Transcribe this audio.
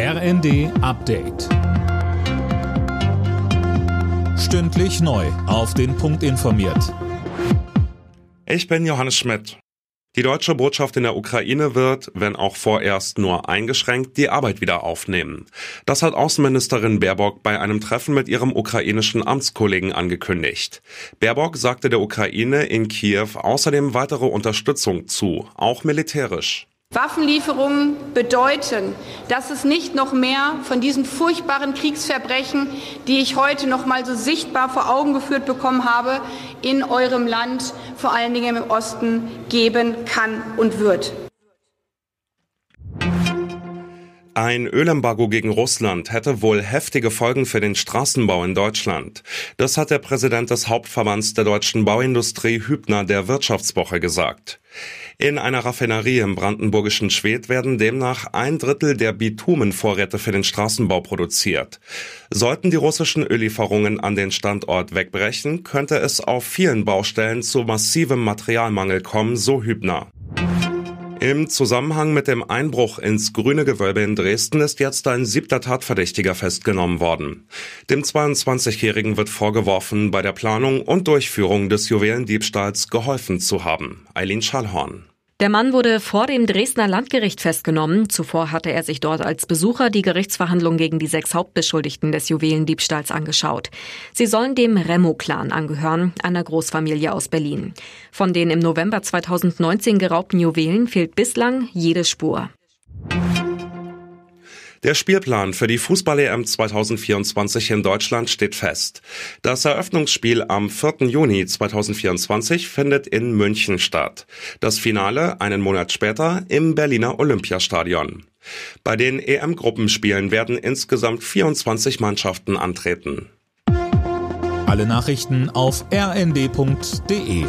RND Update. Stündlich neu. Auf den Punkt informiert. Ich bin Johannes Schmidt. Die deutsche Botschaft in der Ukraine wird, wenn auch vorerst nur eingeschränkt, die Arbeit wieder aufnehmen. Das hat Außenministerin Baerbock bei einem Treffen mit ihrem ukrainischen Amtskollegen angekündigt. Baerbock sagte der Ukraine in Kiew außerdem weitere Unterstützung zu, auch militärisch. Waffenlieferungen bedeuten, dass es nicht noch mehr von diesen furchtbaren Kriegsverbrechen, die ich heute noch mal so sichtbar vor Augen geführt bekommen habe, in eurem Land, vor allen Dingen im Osten, geben kann und wird. Ein Ölembargo gegen Russland hätte wohl heftige Folgen für den Straßenbau in Deutschland. Das hat der Präsident des Hauptverbands der deutschen Bauindustrie Hübner der Wirtschaftswoche gesagt. In einer Raffinerie im brandenburgischen Schwedt werden demnach ein Drittel der Bitumenvorräte für den Straßenbau produziert. Sollten die russischen Öllieferungen an den Standort wegbrechen, könnte es auf vielen Baustellen zu massivem Materialmangel kommen, so Hübner. Im Zusammenhang mit dem Einbruch ins Grüne Gewölbe in Dresden ist jetzt ein siebter Tatverdächtiger festgenommen worden. Dem 22-Jährigen wird vorgeworfen, bei der Planung und Durchführung des Juwelendiebstahls geholfen zu haben. Eileen Schallhorn. Der Mann wurde vor dem Dresdner Landgericht festgenommen. Zuvor hatte er sich dort als Besucher die Gerichtsverhandlung gegen die sechs Hauptbeschuldigten des Juwelendiebstahls angeschaut. Sie sollen dem Remo-Clan angehören, einer Großfamilie aus Berlin. Von den im November 2019 geraubten Juwelen fehlt bislang jede Spur. Der Spielplan für die Fußball-EM 2024 in Deutschland steht fest. Das Eröffnungsspiel am 4. Juni 2024 findet in München statt. Das Finale einen Monat später im Berliner Olympiastadion. Bei den EM-Gruppenspielen werden insgesamt 24 Mannschaften antreten. Alle Nachrichten auf rnd.de